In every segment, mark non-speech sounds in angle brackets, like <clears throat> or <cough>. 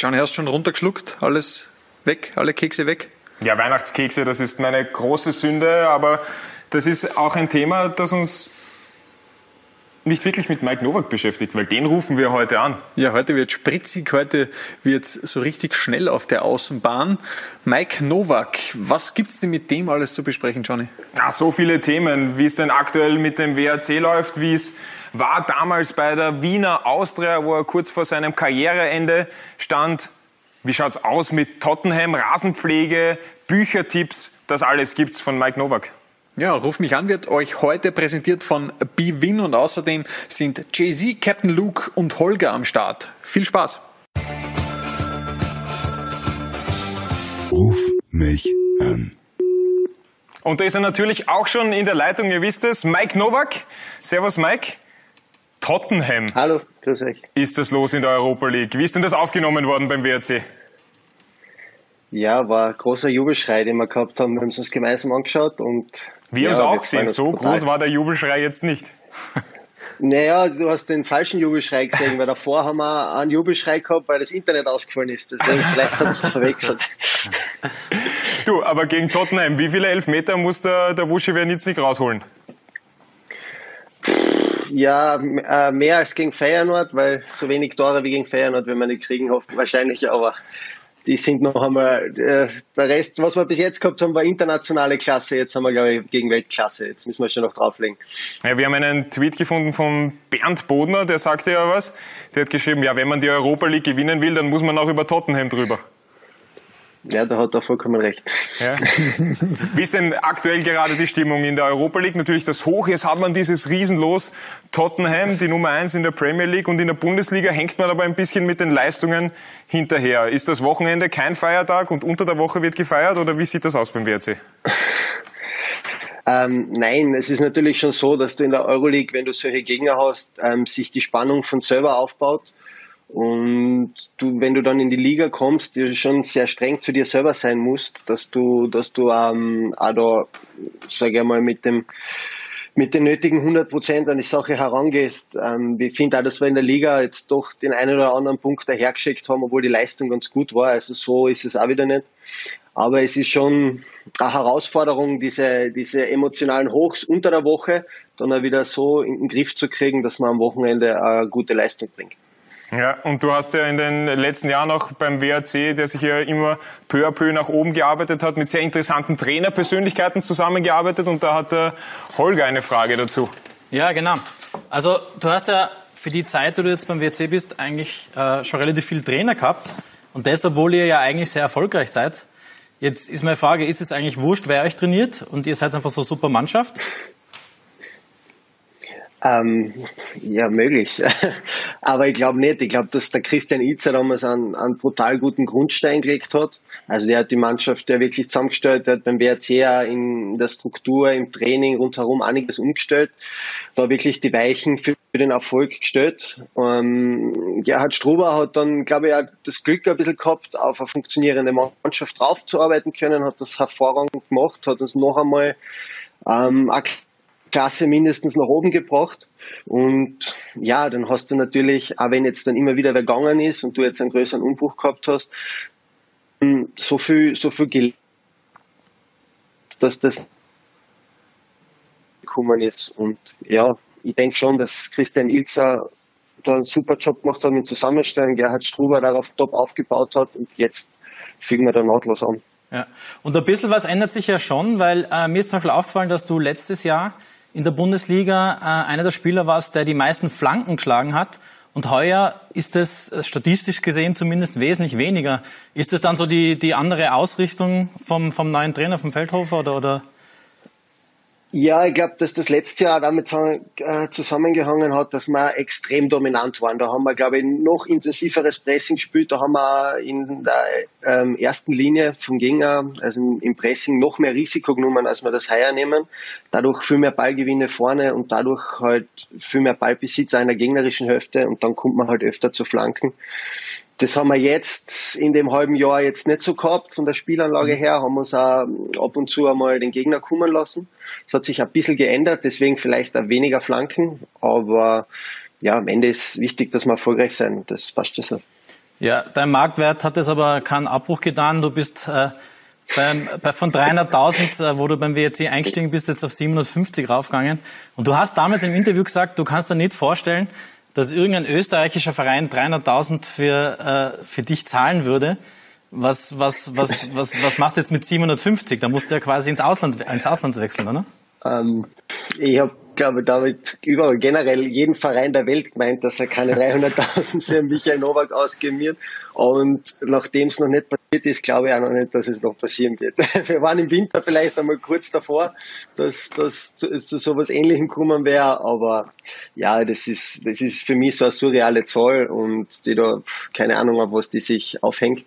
Johnny, hast du schon runtergeschluckt? Alles weg? Alle Kekse weg? Ja, Weihnachtskekse, das ist meine große Sünde, aber das ist auch ein Thema, das uns nicht wirklich mit Mike Nowak beschäftigt, weil den rufen wir heute an. Ja, heute wird spritzig, heute wird es so richtig schnell auf der Außenbahn. Mike Nowak, was gibt es denn mit dem alles zu besprechen, Johnny? Ja, so viele Themen, wie es denn aktuell mit dem WRC läuft, wie es war damals bei der Wiener Austria, wo er kurz vor seinem Karriereende stand. Wie schaut's aus mit Tottenham, Rasenpflege, Büchertipps? Das alles gibt's von Mike Nowak. Ja, Ruf mich an wird euch heute präsentiert von BWin und außerdem sind Jay-Z, Captain Luke und Holger am Start. Viel Spaß! Ruf mich an. Und da ist er natürlich auch schon in der Leitung, ihr wisst es, Mike Nowak. Servus Mike. Tottenham. Hallo, grüß euch. Ist das los in der Europa League? Wie ist denn das aufgenommen worden beim WRC? Ja, war ein großer Jubelschrei, den wir gehabt haben. Wir haben es uns gemeinsam angeschaut und. Wir ja, haben es auch gesehen. So total. groß war der Jubelschrei jetzt nicht. Naja, du hast den falschen Jubelschrei gesehen, weil davor haben wir einen Jubelschrei gehabt, weil das Internet ausgefallen ist. Deswegen vielleicht hat es verwechselt. <laughs> Du, aber gegen Tottenham, wie viele Elfmeter muss der, der Wuschi Wernitz nicht rausholen? Ja, äh, mehr als gegen Feyenoord, weil so wenig Tore wie gegen Feyenoord, wenn wir nicht kriegen, hoffen wahrscheinlich, aber die sind noch einmal, äh, der Rest, was wir bis jetzt gehabt haben, war internationale Klasse. Jetzt haben wir, glaube ich, gegen Weltklasse. Jetzt müssen wir schon noch drauflegen. Ja, wir haben einen Tweet gefunden von Bernd Bodner, der sagte ja was. Der hat geschrieben, ja, wenn man die Europa League gewinnen will, dann muss man auch über Tottenham drüber. Ja, da hat er vollkommen recht. Ja. <laughs> Wie ist denn aktuell gerade die Stimmung in der Europa League? Natürlich das Hoch. Jetzt hat man dieses Riesenlos Tottenham, die Nummer eins in der Premier League und in der Bundesliga hängt man aber ein bisschen mit den Leistungen hinterher. Ist das Wochenende kein Feiertag und unter der Woche wird gefeiert oder wie sieht das aus beim WRC? <laughs> Ähm, nein, es ist natürlich schon so, dass du in der Euroleague, wenn du solche Gegner hast, ähm, sich die Spannung von selber aufbaut. Und du, wenn du dann in die Liga kommst, dir schon sehr streng zu dir selber sein musst, dass du, dass du ähm, auch da, sage ich mal, mit dem mit den nötigen 100 Prozent an die Sache herangehst. Ähm, ich finde auch, dass wir in der Liga jetzt doch den einen oder anderen Punkt dahergeschickt haben, obwohl die Leistung ganz gut war. Also so ist es auch wieder nicht. Aber es ist schon eine Herausforderung, diese, diese emotionalen Hochs unter der Woche dann auch wieder so in den Griff zu kriegen, dass man am Wochenende eine gute Leistung bringt. Ja, und du hast ja in den letzten Jahren auch beim WRC, der sich ja immer peu à peu nach oben gearbeitet hat, mit sehr interessanten Trainerpersönlichkeiten zusammengearbeitet und da hat der Holger eine Frage dazu. Ja, genau. Also du hast ja für die Zeit, wo du jetzt beim WRC bist, eigentlich äh, schon relativ viel Trainer gehabt und das, obwohl ihr ja eigentlich sehr erfolgreich seid. Jetzt ist meine Frage, ist es eigentlich wurscht, wer euch trainiert und ihr seid einfach so super Mannschaft? Ähm, ja, möglich. <laughs> Aber ich glaube nicht. Ich glaube, dass der Christian Itzer damals einen, einen brutal guten Grundstein gelegt hat. Also der hat die Mannschaft ja wirklich zusammengestellt, der hat beim WRC ja in der Struktur, im Training rundherum einiges umgestellt, da wirklich die Weichen für den Erfolg gestellt. Ähm, Gerhard Struber hat dann, glaube ich, auch das Glück ein bisschen gehabt, auf eine funktionierende Mannschaft draufzuarbeiten können, hat das hervorragend gemacht, hat uns noch einmal ähm, Klasse mindestens nach oben gebracht. Und ja, dann hast du natürlich, auch wenn jetzt dann immer wieder gegangen ist und du jetzt einen größeren Umbruch gehabt hast, hm, so viel, so viel gelernt, dass das gekommen ist. Und ja, ich denke schon, dass Christian Ilzer da einen super Job gemacht hat mit Zusammenstellen, Gerhard Struber darauf top aufgebaut hat und jetzt fügen wir da nahtlos an. Ja. Und ein bisschen was ändert sich ja schon, weil äh, mir ist zum Beispiel aufgefallen, dass du letztes Jahr in der Bundesliga äh, einer der Spieler warst, der die meisten Flanken geschlagen hat. Und heuer ist es äh, statistisch gesehen zumindest wesentlich weniger. Ist das dann so die, die andere Ausrichtung vom, vom neuen Trainer, vom Feldhofer? Oder, oder? Ja, ich glaube, dass das letzte Jahr damit äh, zusammengehangen hat, dass wir extrem dominant waren. Da haben wir, glaube ich, noch intensiveres Pressing gespielt. Da haben wir in der ähm, ersten Linie vom Gegner, also im Pressing, noch mehr Risiko genommen, als wir das heuer nehmen. Dadurch viel mehr Ballgewinne vorne und dadurch halt viel mehr Ballbesitz einer gegnerischen Hälfte und dann kommt man halt öfter zu Flanken. Das haben wir jetzt in dem halben Jahr jetzt nicht so gehabt. Von der Spielanlage her haben wir uns auch ab und zu einmal den Gegner kommen lassen. Es hat sich ein bisschen geändert, deswegen vielleicht weniger Flanken. Aber ja, am Ende ist wichtig, dass wir erfolgreich sein. Das passt schon so. Ja, dein Marktwert hat es aber keinen Abbruch getan. Du bist äh, beim, bei, von 300.000, äh, wo du beim WRC eingestiegen bist, jetzt auf 750 raufgegangen. Und du hast damals im Interview gesagt, du kannst dir nicht vorstellen, dass irgendein österreichischer Verein 300.000 für, äh, für dich zahlen würde. Was, was, was, was, was machst du jetzt mit 750? Da musst du ja quasi ins Ausland, ins Ausland wechseln, oder? Ähm, ich habe, glaube damit überall generell jeden Verein der Welt gemeint, dass er keine 300.000 für Michael Nowak ausgeben wird. Und nachdem es noch nicht passiert ist, glaube ich auch noch nicht, dass es noch passieren wird. <laughs> Wir waren im Winter vielleicht einmal kurz davor, dass das zu, zu sowas Ähnlichem kommen wäre. Aber ja, das ist, das ist für mich so eine surreale Zahl und die da keine Ahnung, auf was die sich aufhängt.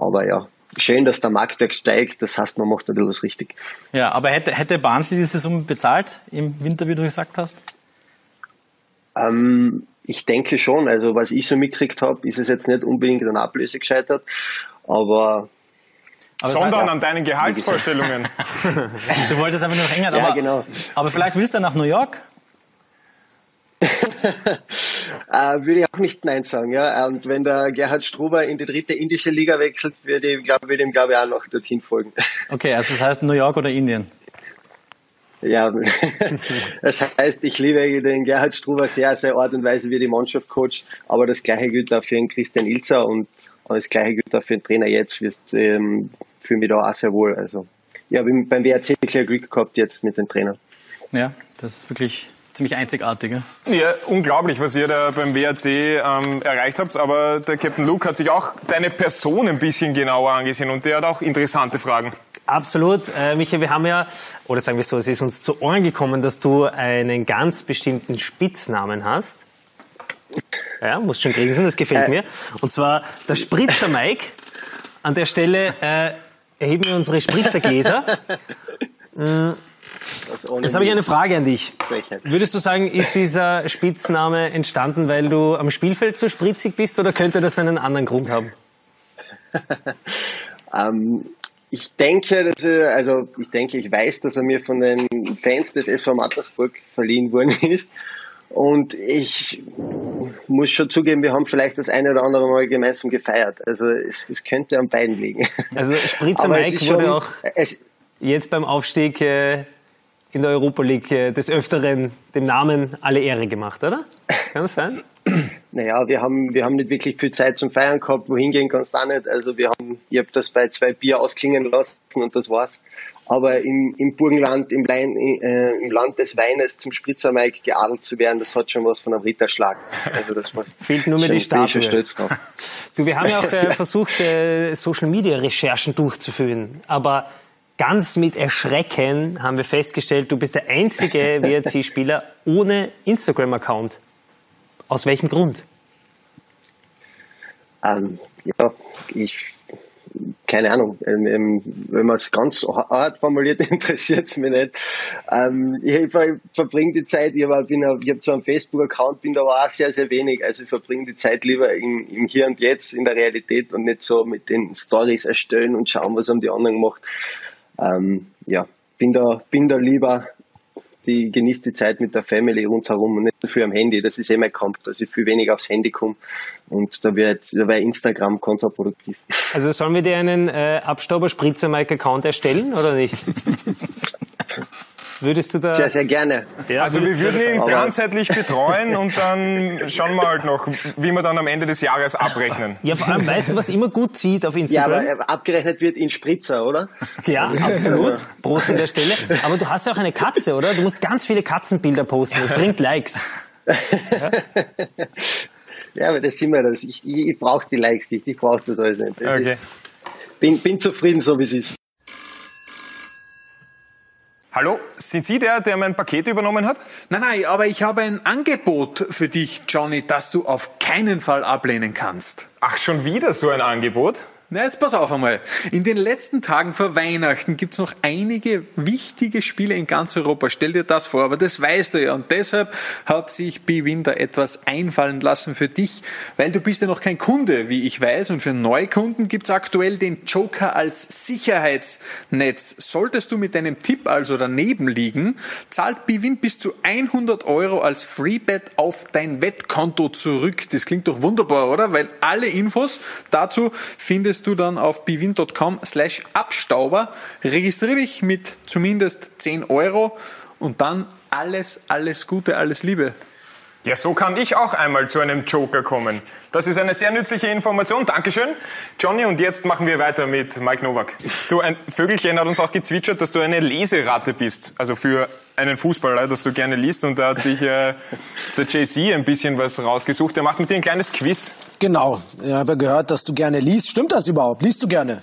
Aber ja, schön, dass der Marktwert steigt. Das heißt, man macht ein bisschen was richtig. Ja, aber hätte, hätte Barnsley diese Summe bezahlt im Winter, wie du gesagt hast? Ähm, ich denke schon. Also, was ich so mitgekriegt habe, ist es jetzt nicht unbedingt an Ablöse gescheitert. Aber aber sondern an deinen Gehaltsvorstellungen. <laughs> du wolltest einfach nur noch enger, ja, aber, genau. aber vielleicht willst du nach New York? <laughs> äh, würde ich auch nicht Nein sagen. Ja? Und wenn der Gerhard Struber in die dritte indische Liga wechselt, würde ich, glaub, würde ihm, glaube ich, auch noch dorthin folgen. <laughs> Okay, also das heißt New York oder Indien? Ja, <laughs> das heißt, ich liebe den Gerhard Struber sehr, sehr Art und Weise, wie die Mannschaft coacht, aber das gleiche gilt auch für den Christian Ilzer und das gleiche gilt auch für den Trainer jetzt. Wir ähm, fühlen mich da auch sehr wohl. Also, ich habe beim WRC wirklich Glück gehabt jetzt mit den Trainern. Ja, das ist wirklich ziemlich einzigartig. Ja? ja, unglaublich, was ihr da beim WRC ähm, erreicht habt. Aber der Captain Luke hat sich auch deine Person ein bisschen genauer angesehen und der hat auch interessante Fragen. Absolut. Äh, Michael, wir haben ja, oder sagen wir so, es ist uns zu Ohren gekommen, dass du einen ganz bestimmten Spitznamen hast. Ja, musst schon grinsen, das gefällt äh. mir. Und zwar der Spritzer Mike. An der Stelle äh, erheben wir unsere Spritzergläser. <laughs> Jetzt habe ich eine Frage an dich. Würdest du sagen, ist dieser Spitzname entstanden, weil du am Spielfeld so spritzig bist oder könnte das einen anderen Grund haben? <laughs> ähm, ich denke, dass er, also ich denke, ich weiß, dass er mir von den Fans des SV Mattersburg verliehen worden <laughs> ist. Und ich muss schon zugeben, wir haben vielleicht das eine oder andere Mal gemeinsam gefeiert. Also es, es könnte an beiden liegen. Also Spritzer <laughs> Mike wurde schon, auch es, jetzt beim Aufstieg äh, in der Europa League äh, des Öfteren dem Namen alle Ehre gemacht, oder? Kann das sein? <clears throat> Naja, wir haben, wir haben nicht wirklich viel Zeit zum Feiern gehabt. Wohin gehen kannst du auch nicht. Also wir haben, ich habe das bei zwei Bier ausklingen lassen und das war's. Aber im, im Burgenland, im, Lein, äh, im Land des Weines zum Spritzermeik geadelt zu werden, das hat schon was von einem Ritterschlag. Also das <laughs> Fehlt nur mehr die Statue. Du, wir haben ja auch äh, <laughs> versucht, äh, Social Media Recherchen durchzuführen. Aber ganz mit Erschrecken haben wir festgestellt, du bist der einzige <laughs> WRC-Spieler ohne Instagram-Account. Aus welchem Grund? Ähm, ja, ich, keine Ahnung, ähm, ähm wenn man es ganz hart formuliert, <laughs> interessiert es mich nicht. Ähm, ich verbringe die Zeit, ich, hab, ich habe zwar einen Facebook-Account, bin da aber auch sehr, sehr wenig. Also ich verbringe die Zeit lieber im, im Hier und Jetzt, in der Realität und nicht so mit den Stories erstellen und schauen, was haben die anderen gemacht ähm, ja, bin da, bin da lieber, die genießt die Zeit mit der Family rundherum und nicht so viel am Handy. Das ist eh mein Kampf, dass ich viel weniger aufs Handy komme. Und da wird da wäre Instagram kontraproduktiv. Also sollen wir dir einen äh, Abstauber-Spritzer-Mike-Account erstellen oder nicht? <laughs> Würdest du da. Sehr, sehr gerne. Ja, also wir würden ihn ganzheitlich betreuen <laughs> und dann schauen wir halt noch, wie wir dann am Ende des Jahres abrechnen. Ja, vor allem weißt du, was immer gut zieht auf Instagram? Ja, aber abgerechnet wird in Spritzer, oder? Ja, <laughs> absolut. Prost an der Stelle. Aber du hast ja auch eine Katze, oder? Du musst ganz viele Katzenbilder posten. Das bringt Likes. Ja, <laughs> ja aber das sind wir das. Ich, ich, ich brauche die Likes nicht. Ich brauche das alles nicht. Das okay. ist, bin, bin zufrieden, so wie es ist. Hallo, sind Sie der, der mein Paket übernommen hat? Nein, nein, aber ich habe ein Angebot für dich, Johnny, das du auf keinen Fall ablehnen kannst. Ach, schon wieder so ein Angebot? Na, jetzt pass auf einmal. In den letzten Tagen vor Weihnachten gibt's noch einige wichtige Spiele in ganz Europa. Stell dir das vor, aber das weißt du ja. Und deshalb hat sich Bwin da etwas einfallen lassen für dich, weil du bist ja noch kein Kunde, wie ich weiß. Und für Neukunden gibt's aktuell den Joker als Sicherheitsnetz. Solltest du mit deinem Tipp also daneben liegen, zahlt Bwin bis zu 100 Euro als Freebet auf dein Wettkonto zurück. Das klingt doch wunderbar, oder? Weil alle Infos dazu findest findest du dann auf bwin.com slash Abstauber. Registriere dich mit zumindest 10 Euro und dann alles, alles Gute, alles Liebe. Ja, so kann ich auch einmal zu einem Joker kommen. Das ist eine sehr nützliche Information. Dankeschön, Johnny. Und jetzt machen wir weiter mit Mike Nowak. Du, ein Vögelchen hat uns auch gezwitschert, dass du eine Leseratte bist. Also für einen Fußballer, dass du gerne liest. Und da hat sich äh, der JC ein bisschen was rausgesucht. Er macht mit dir ein kleines Quiz. Genau. Ich habe gehört, dass du gerne liest. Stimmt das überhaupt? Liest du gerne?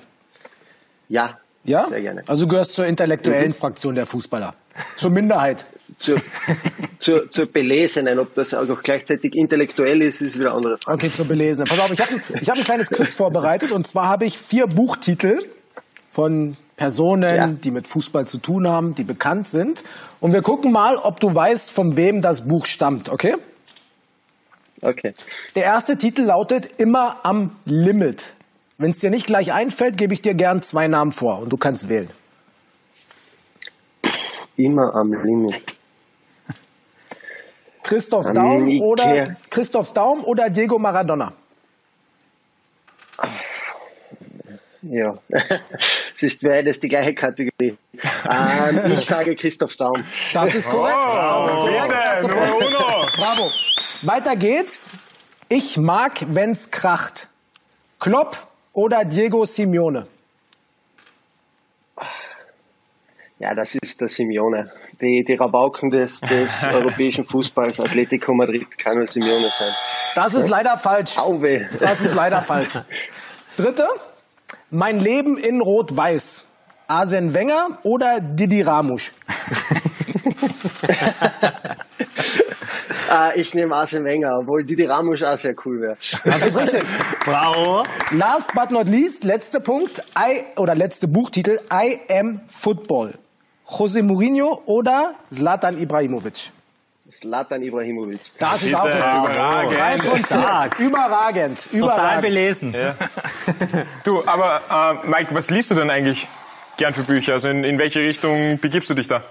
Ja. Ja? Sehr gerne. Also du gehörst zur intellektuellen Fraktion der Fußballer. Zur Minderheit. Zur, zur, zur Belesenen, ob das auch gleichzeitig intellektuell ist, ist wieder andere Frage. Okay, zur Belesenen. Pass auf, ich habe ein, ich hab ein kleines Quiz vorbereitet und zwar habe ich vier Buchtitel von Personen, Ja. die mit Fußball zu tun haben, die bekannt sind. Und wir gucken mal, ob du weißt, von wem das Buch stammt, okay? Okay. Der erste Titel lautet Immer am Limit. Wenn es dir nicht gleich einfällt, gebe ich dir gern zwei Namen vor und du kannst wählen. Immer am Limit. Christoph Daum oder Christoph Daum oder Diego Maradona. Ja. es ist beides die gleiche Kategorie. Ähm, ich sage Christoph Daum. Das ist korrekt. das ist korrekt. Das ist bitte, korrekt. uno. Bravo. Weiter geht's. Ich mag, wenn's kracht. Klopp oder Diego Simeone? Ja, das ist der Simeone. Die, die Rabauken des, des <laughs> europäischen Fußballs, Atletico Madrid, kann nur Simeone sein. Das ist leider falsch. Auwe. Das ist leider falsch. Dritte. Mein Leben in Rot-Weiß. Arsene Wenger oder Didi Ramusch? Äh, <laughs> ich nehme Arsene Wenger, obwohl Didi Ramos auch sehr cool wäre. Das ist richtig. Bravo. Last but not least, letzter Punkt, I, oder letzte Buchtitel, I am Football. José Mourinho oder Zlatan Ibrahimovic? Zlatan Ibrahimovic. Das ist auch überragend. Stark. Überragend. Total Überragend. belesen. <laughs> Du, aber äh, Mike, was liest du denn eigentlich gern für Bücher? Also in, in welche Richtung begibst du dich da?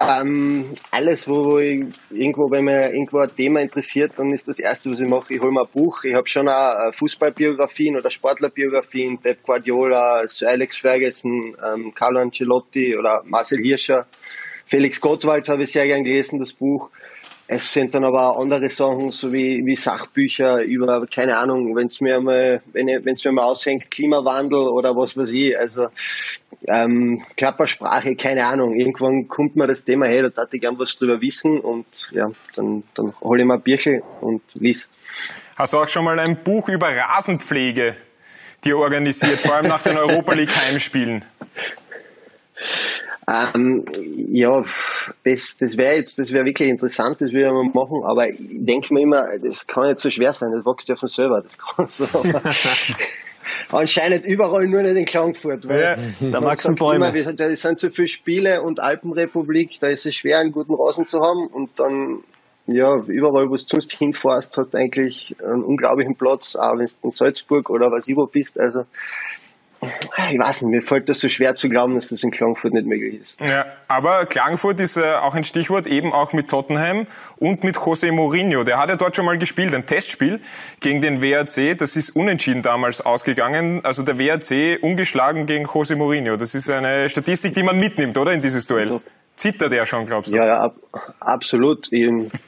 Ähm, alles, wo, wo ich irgendwo, wenn mir irgendwo ein Thema interessiert, dann ist das Erste, was ich mache, ich hole mir ein Buch. Ich habe schon auch äh, Fußballbiografien oder Sportlerbiografien, Pep Guardiola, Sir Alex Ferguson, ähm, Carlo Ancelotti oder Marcel Hirscher. Felix Gottwald habe ich sehr gern gelesen, das Buch. Es sind dann aber auch andere Sachen, so wie, wie Sachbücher über, keine Ahnung, wenn es mir mal, wenn es mir mal aushängt, Klimawandel oder was weiß ich, also ähm, Körpersprache, keine Ahnung. Irgendwann kommt mir das Thema, hey, da darf ich gern was drüber wissen und ja, dann, dann hole ich mir ein Bierchen und lies. Hast du auch schon mal ein Buch über Rasenpflege dir organisiert, vor allem nach den Europa League Heimspielen? <laughs> Ähm, ja, das, das wäre jetzt, das wäre wirklich interessant, das würde ich mal machen, aber ich denke mir immer, das kann nicht so schwer sein, das wächst ja von selber, das kann so. <laughs> Anscheinend überall nur nicht in Klagenfurt. Weil Ja, da wachsen immer, Bäume. wir- Da sind so viele Spiele und Alpenrepublik, da ist es schwer, einen guten Rasen zu haben und dann, ja, überall, wo du sonst hinfährst, hast du eigentlich einen unglaublichen Platz, auch wenn du in Salzburg oder was ich wo bist, also, ich weiß nicht, mir fällt das so schwer zu glauben, dass das in Klagenfurt nicht möglich ist. Ja, aber Klagenfurt ist äh, auch ein Stichwort, eben auch mit Tottenham und mit José Mourinho. Der hat ja dort schon mal gespielt, ein Testspiel gegen den WRC. Das ist unentschieden damals ausgegangen. Also der WRC ungeschlagen gegen José Mourinho. Das ist eine Statistik, die man mitnimmt, oder, in dieses Duell? Zittert er schon, glaubst du? Ja, ja, ab, absolut. Ich,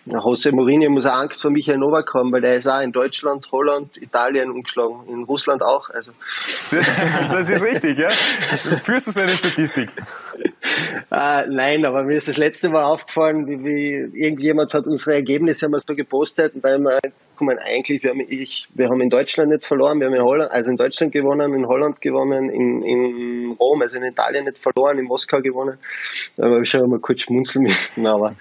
José Mourinho muss auch Angst vor Michael Novak haben, weil der ist auch in Deutschland, Holland, Italien umgeschlagen, in Russland auch. Also <laughs> Das ist richtig, ja? Führst du so eine Statistik? Äh, nein, aber mir ist das letzte Mal aufgefallen, wie, wie irgendjemand hat unsere Ergebnisse wir so gepostet und da haben wir kommen eigentlich, wir haben, ich, wir haben in Deutschland nicht verloren, wir haben in Holland, also in Deutschland gewonnen, in Holland gewonnen, in, in Rom, also in Italien nicht verloren, in Moskau gewonnen. Da habe ich schon mal kurz schmunzeln müssen, aber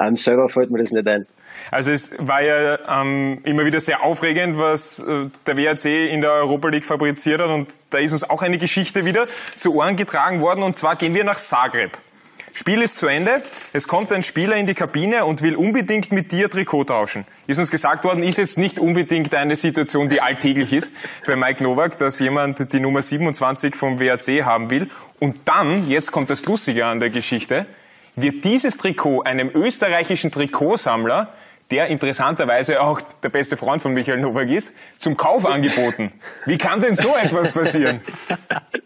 ähm, selber fällt mir das nicht ein. Also es war ja ähm, immer wieder sehr aufregend, was äh, der WRC in der Europa League fabriziert hat und da ist uns auch eine Geschichte wieder zu Ohren getragen worden und zwar gehen wir nach Zagreb. Spiel ist zu Ende. Es kommt ein Spieler in die Kabine und will unbedingt mit dir Trikot tauschen. Ist uns gesagt worden, ist jetzt nicht unbedingt eine Situation, die alltäglich ist bei Mike Novak, dass jemand die Nummer 27 vom WAC haben will. Und dann, jetzt kommt das Lustige an der Geschichte, wird dieses Trikot einem österreichischen Trikotsammler der interessanterweise auch der beste Freund von Michael Novak ist, zum Kauf angeboten. Wie kann denn so etwas passieren? <laughs>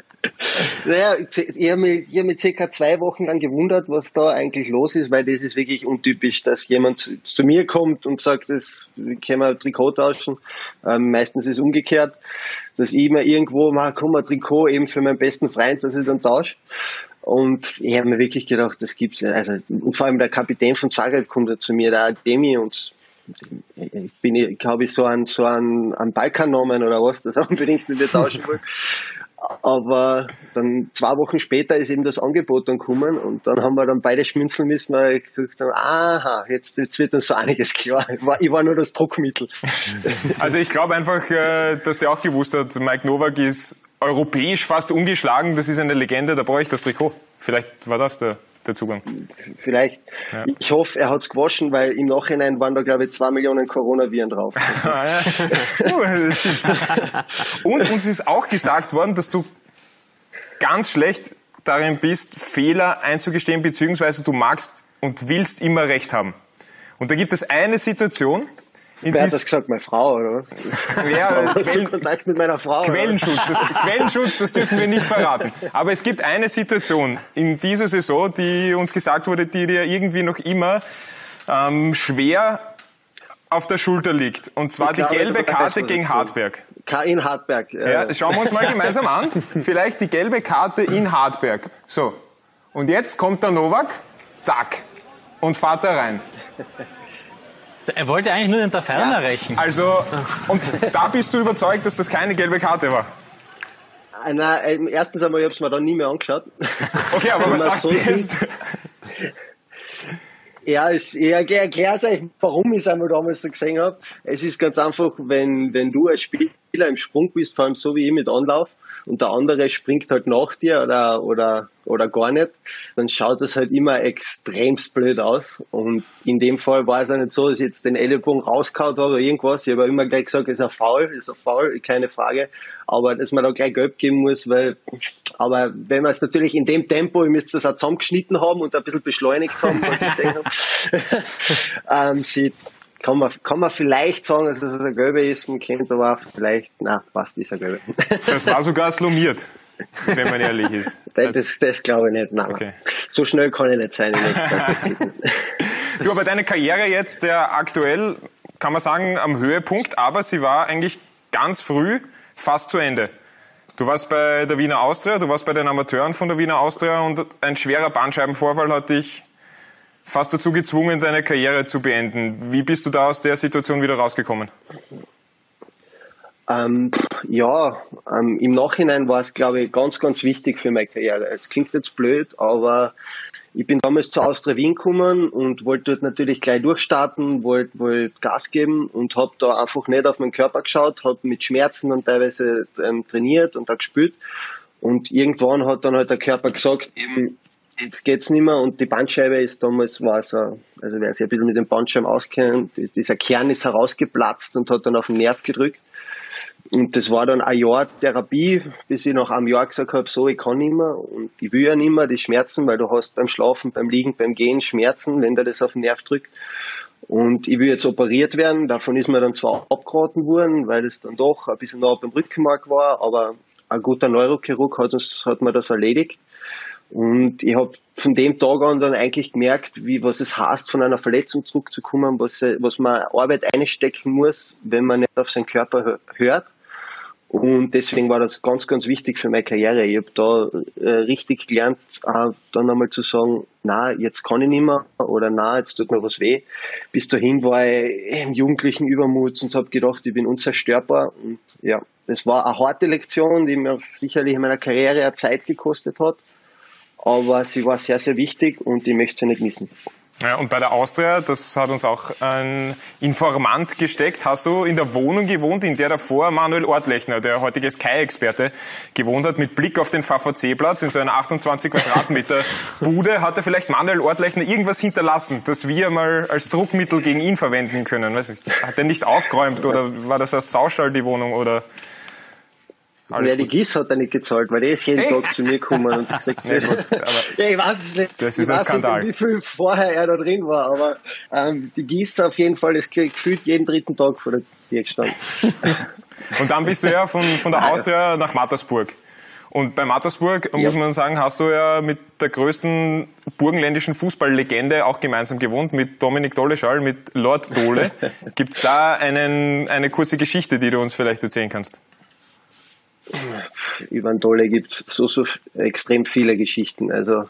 Naja, ich habe mich, hab mich circa zwei Wochen lang gewundert, was da eigentlich los ist, weil das ist wirklich untypisch, dass jemand zu, zu mir kommt und sagt, das können wir Trikot tauschen. Ähm, meistens ist es umgekehrt, dass ich mir irgendwo mal komm, ein Trikot eben für meinen besten Freund, dass ich dann tausche. Und ich habe mir wirklich gedacht, das gibt's ja. Also, und vor allem der Kapitän von Zagreb kommt zu mir, der Demi, und ich bin, glaube ich, so ein, so ein, ein Balkannamen oder was, das <laughs> unbedingt mit mir tauschen will. Aber dann zwei Wochen später ist eben das Angebot dann gekommen und dann haben wir dann beide schmunzeln müssen, weil ich gesagt habe, aha, jetzt, jetzt wird uns so einiges klar. Ich war, ich war nur das Druckmittel. <laughs> Also ich glaube einfach, äh, dass der auch gewusst hat, Mike Novak ist europäisch fast ungeschlagen, das ist eine Legende, da brauche ich das Trikot. Vielleicht war das der, der Zugang. Vielleicht. Ja. Ich hoffe, er hat es gewaschen, weil im Nachhinein waren da, glaube ich, zwei Millionen Coronaviren drauf. <laughs> Ah, Und uns ist auch gesagt worden, dass du ganz schlecht darin bist, Fehler einzugestehen, beziehungsweise du magst und willst immer Recht haben. Und da gibt es eine Situation, Wer hat das gesagt? Meine Frau, oder? <laughs> Ja, Quellen, Kontakt mit meiner Frau. Quellenschutz das, Quellenschutz, das dürfen wir nicht verraten. Aber es gibt eine Situation in dieser Saison, die uns gesagt wurde, die dir irgendwie noch immer ähm, schwer auf der Schulter liegt. Und zwar ich die glaube, gelbe Karte gegen Hartberg. In Hartberg. Ja, schauen wir uns mal gemeinsam an. Vielleicht die gelbe Karte in Hartberg. So. Und jetzt kommt der Novak. Zack. Und fahrt da rein. Er wollte eigentlich nur den Taferner ja. rächen. Also, und da bist du überzeugt, dass das keine gelbe Karte war? Ah, na, erstens einmal, ich habe es mir dann nie mehr angeschaut. Okay, aber <laughs> was sagst so du jetzt? Ja, ich, ich erkläre euch, warum ich es einmal damals so gesehen habe. Es ist ganz einfach, wenn, wenn du als Spieler im Sprung bist, vor allem so wie ich mit Anlauf, und der andere springt halt nach dir oder, oder, oder gar nicht, dann schaut das halt immer extremst blöd aus. Und in dem Fall war es auch nicht so, dass ich jetzt den Ellenbogen rausgehauen habe oder irgendwas. Ich habe immer gleich gesagt, es ist ein Foul, ist ein Foul, keine Frage. Aber dass man da gleich gelb geben muss, weil, aber wenn man es natürlich in dem Tempo, ich müsste das auch zusammengeschnitten haben und ein bisschen beschleunigt haben, was ich gesehen habe, <laughs> <laughs> ähm, sieht, kann man, kann man vielleicht sagen, dass es ein Gelbe ist, man kennt aber vielleicht, na, passt, ist ein Gelbe. Das war sogar slumiert, wenn man <laughs> ehrlich ist. Das, das, das glaube ich nicht, nein. Okay. So schnell kann ich nicht sein. <laughs> du, aber deine Karriere jetzt, der aktuell, kann man sagen, am Höhepunkt, aber sie war eigentlich ganz früh fast zu Ende. Du warst bei der Wiener Austria, du warst bei den Amateuren von der Wiener Austria und ein schwerer Bandscheibenvorfall hat dich fast dazu gezwungen, deine Karriere zu beenden. Wie bist du da aus der Situation wieder rausgekommen? Ähm, ja, ähm, im Nachhinein war es, glaube ich, ganz, ganz wichtig für meine Karriere. Es klingt jetzt blöd, aber ich bin damals zu Austria Wien gekommen und wollte dort natürlich gleich durchstarten, wollte wollt Gas geben und habe da einfach nicht auf meinen Körper geschaut, habe mit Schmerzen und teilweise ähm, trainiert und da gespielt. Und irgendwann hat dann halt der Körper gesagt, eben, jetzt geht's nicht mehr und die Bandscheibe ist damals war so, also wer sich ein bisschen mit dem Bandscheiben auskennt, dieser Kern ist herausgeplatzt und hat dann auf den Nerv gedrückt. Und das war dann ein Jahr Therapie, bis ich nach einem Jahr gesagt habe, so, ich kann nicht mehr und ich will ja nicht mehr, die Schmerzen, weil du hast beim Schlafen, beim Liegen, beim Gehen Schmerzen, wenn der das auf den Nerv drückt. Und ich will jetzt operiert werden, davon ist mir dann zwar abgeraten worden, weil es dann doch ein bisschen nah beim Rückenmark war, aber ein guter Neurochirurg hat, uns, hat mir das erledigt. Und ich habe von dem Tag an dann eigentlich gemerkt, wie was es heißt, von einer Verletzung zurückzukommen, was, was man Arbeit einstecken muss, wenn man nicht auf seinen Körper hört. Und deswegen war das ganz, ganz wichtig für meine Karriere. Ich habe da äh, richtig gelernt, äh, dann einmal zu sagen, na, jetzt kann ich nicht mehr oder na, jetzt tut mir was weh. Bis dahin war ich im jugendlichen Übermut und habe gedacht, ich bin unzerstörbar. Und ja, das war eine harte Lektion, die mir sicherlich in meiner Karriere Zeit gekostet hat aber sie war sehr, sehr wichtig und ich möchte sie nicht missen. Ja, und bei der Austria, das hat uns auch ein Informant gesteckt, hast du in der Wohnung gewohnt, in der davor Manuel Ortlechner, der heutige Sky-Experte, gewohnt hat, mit Blick auf den VVC-Platz in so einer 28 Quadratmeter Bude. Hat er vielleicht Manuel Ortlechner irgendwas hinterlassen, das wir mal als Druckmittel gegen ihn verwenden können? Weiß nicht, hat er nicht aufgeräumt oder war das ein Saustall, die Wohnung? Oder alles ja, die GIS hat er nicht gezahlt, weil der ist jeden? <laughs> Tag zu mir gekommen und gesagt, Ja, gut, <laughs> ja, ich weiß es nicht. Das ich ist ein weiß Skandal. Nicht, wie viel vorher er da drin war, aber ähm, die GIS auf jeden Fall ist gefühlt jeden dritten Tag vor der Tür gestanden. <laughs> Und dann bist du ja von, von der Austria nach Mattersburg. Und bei Mattersburg, muss man sagen, hast du ja mit der größten burgenländischen Fußballlegende auch gemeinsam gewohnt, mit Dominik Doleschall, mit Lord Dole. Gibt's da einen, eine kurze Geschichte, die du uns vielleicht erzählen kannst? Über den Dolle gibt es so, so extrem viele Geschichten. Also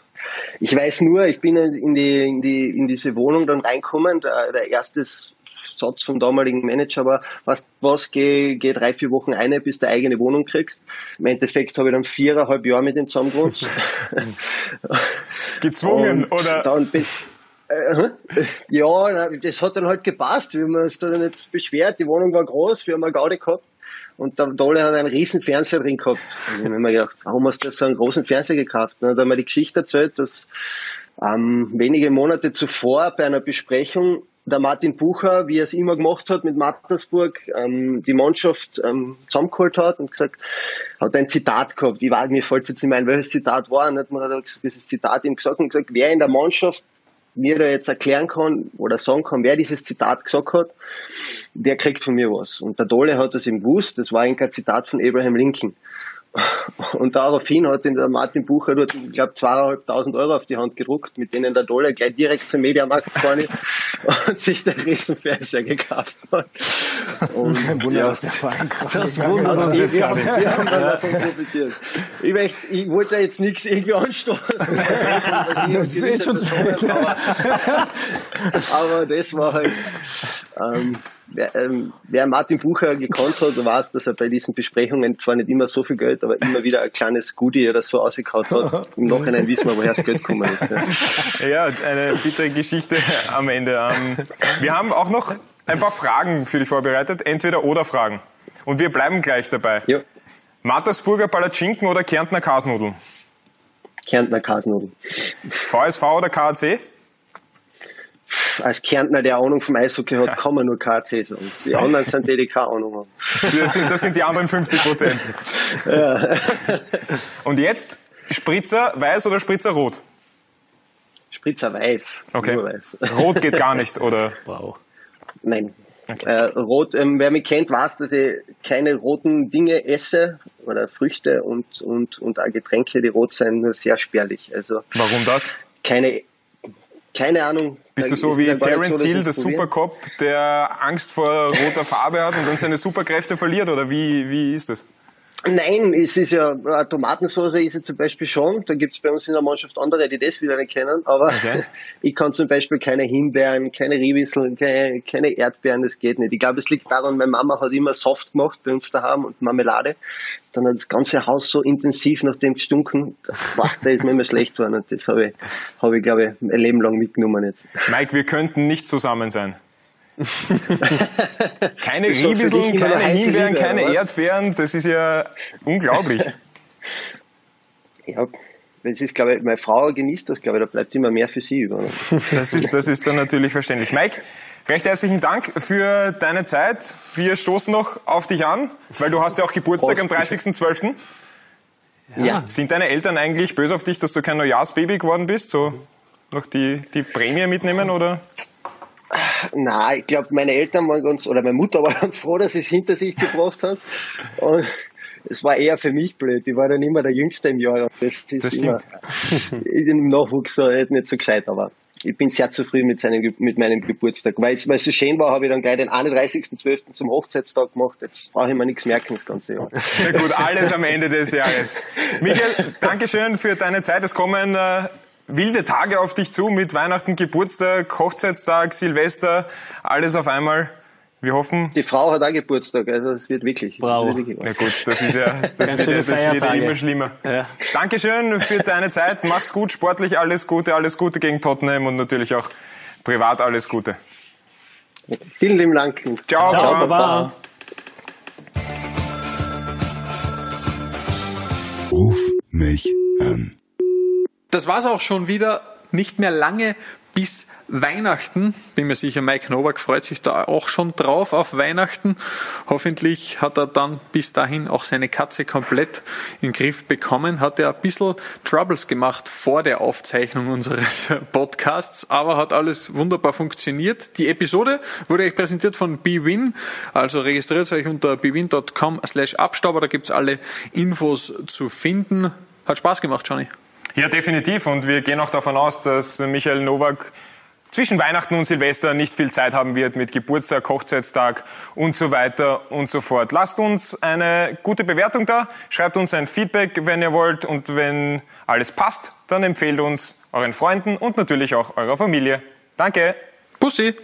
ich weiß nur, ich bin in, die, in, die, in diese Wohnung dann reinkommen. Der, der erste Satz vom damaligen Manager war, was, was geh, geh drei, vier Wochen eine, bis du eine eigene Wohnung kriegst. Im Endeffekt habe ich dann viereinhalb Jahre mit ihm zusammen gewohnt. <laughs> Gezwungen, Und oder? Äh, ja, das hat dann halt gepasst. Wir haben uns da nicht beschwert. Die Wohnung war groß, wir haben eine Gaudi gehabt. Und der Dolle hat einen riesen Fernseher drin gehabt. Und ich habe mir gedacht, warum hast du so einen großen Fernseher gekauft? Und dann hat er mir die Geschichte erzählt, dass ähm, wenige Monate zuvor bei einer Besprechung der Martin Bucher, wie er es immer gemacht hat mit Mattersburg, ähm, die Mannschaft ähm, zusammengeholt hat und gesagt, hat ein Zitat gehabt. Ich weiß, mir fällt jetzt nicht ein, welches Zitat war. Und hat man hat dieses Zitat ihm gesagt und gesagt, wer in der Mannschaft mir da jetzt erklären kann oder sagen kann, wer dieses Zitat gesagt hat, der kriegt von mir was. Und der Dolle hat das ihm gewusst, das war ein Zitat von Abraham Lincoln. Und daraufhin hat ihn der Martin Bucher dort, ich glaube, zweieinhalbtausend Euro auf die Hand gedruckt, mit denen der Dollar gleich direkt zum Mediamarkt gefahren ist <laughs> und sich den Riesenfernseher gekauft hat. Und Kein Wunder, dass der Verein Das gerade wundert uns wir, jetzt gar nicht. wir haben davon profitiert. Ich, möchte, ich wollte da jetzt nichts irgendwie anstoßen. <laughs> Das ist eh schon zu spät. Aber, aber das war halt, ähm, wer, ähm, wer Martin Bucher gekannt hat, weiß, dass er bei diesen Besprechungen zwar nicht immer so viel Geld, aber immer wieder ein kleines Goodie oder so ausgekaut hat. <laughs> Im Nachhinein wissen wir, woher das Geld gekommen ist. Ja. <laughs> Ja, eine bittere Geschichte am Ende. Ähm, Wir haben auch noch ein paar Fragen für dich vorbereitet, entweder oder Fragen. Und wir bleiben gleich dabei. Ja, Mattersburger Palatschinken oder Kärntner Kasnudeln? Kärntner Kasnudeln. VSV oder KAC? Als Kärntner, der Ahnung vom Eishockey hat, kann man nur KC sagen. Die anderen sind die, die keine Ahnung haben. Das sind, das sind die anderen 50 Prozent. Und jetzt Spritzer weiß oder Spritzer rot? Spritzer weiß. Okay. Nur weiß. Rot geht gar nicht, oder? Wow. Nein. Äh, rot, ähm, wer mich kennt, weiß, dass ich keine roten Dinge esse oder Früchte und, und, und auch Getränke, die rot sind, nur sehr spärlich. Also Warum das? keine, keine Ahnung. Bist du so wie Terence Hill, der. Supercop, der Angst vor roter Farbe hat und dann seine Superkräfte verliert? Oder wie, wie ist das? Nein, es ist ja, äh, Tomatensauce ist es zum Beispiel schon. Da gibt's bei uns in der Mannschaft andere, die das wieder nicht kennen. Aber Okay. <laughs> ich kann zum Beispiel keine Himbeeren, keine Riebisseln, keine, keine Erdbeeren, das geht nicht. Ich glaube, es liegt daran, meine Mama hat immer Soft gemacht bei uns daheim und Marmelade. Dann hat das ganze Haus so intensiv nach dem gestunken. Boah, da ist mir immer schlecht geworden. Und das habe ich, habe ich, glaube ich, ein Leben lang mitgenommen jetzt. Mike, wir könnten nicht zusammen sein. Keine Riebisseln, keine Himbeeren, Liebe, keine? Erdbeeren, das ist ja unglaublich. <laughs> Ja, das ist, glaube ich, meine Frau genießt das, glaube ich, da bleibt immer mehr für sie über. Das ist, das ist dann natürlich verständlich. Mike, recht herzlichen Dank für deine Zeit. Wir stoßen noch auf dich an, weil du hast ja auch Geburtstag am 30.12. Ja. Sind deine Eltern eigentlich böse auf dich, dass du kein Neujahrsbaby geworden bist? So noch die, die Prämie mitnehmen oder? Na, ich glaube, meine Eltern waren ganz, oder meine Mutter <laughs> war ganz froh, dass sie es hinter sich gebracht hat. Und es war eher für mich blöd. Ich war dann immer der Jüngste im Jahr. Und Das, ist Das immer <laughs> im Nachwuchs so nicht nicht so gescheit, aber ich bin sehr zufrieden mit, seinem, mit meinem Geburtstag. Weil es, weil es so schön war, habe ich dann gleich den 31.12. zum Hochzeitstag gemacht. Jetzt brauche ich mir nichts merken das ganze Jahr. Na gut, alles am Ende des Jahres. Michael, <laughs> Dankeschön für deine Zeit. Es kommen äh, wilde Tage auf dich zu mit Weihnachten, Geburtstag, Hochzeitstag, Silvester, alles auf einmal. Wir hoffen. Die Frau hat auch Geburtstag, also es wird wirklich. Bravo. wird wirklich Na gut, das ist ja, <laughs> das, wird, schöne das wird ja immer schlimmer. Ja. Dankeschön für deine Zeit. Mach's gut, sportlich alles Gute, alles Gute gegen Tottenham und natürlich auch privat alles Gute. Vielen lieben Dank. Ciao, Ciao, Baba. Baba. Ruf mich an. Das war's auch schon wieder. Nicht mehr lange bis Weihnachten. Bin mir sicher, Mike Novak freut sich da auch schon drauf auf Weihnachten. Hoffentlich hat er dann bis dahin auch seine Katze komplett in den Griff bekommen. Hat er ein bisschen Troubles gemacht vor der Aufzeichnung unseres <laughs> Podcasts, aber hat alles wunderbar funktioniert. Die Episode wurde euch präsentiert von BWin. Also registriert euch unter bwin.com slash Abstauber. Da gibt's alle Infos zu finden. Hat Spaß gemacht, Johnny. Ja, definitiv. Und wir gehen auch davon aus, dass Michael Nowak zwischen Weihnachten und Silvester nicht viel Zeit haben wird mit Geburtstag, Hochzeitstag und so weiter und so fort. Lasst uns eine gute Bewertung da, schreibt uns ein Feedback, wenn ihr wollt und wenn alles passt, dann empfehlt uns euren Freunden und natürlich auch eurer Familie. Danke! Pussy!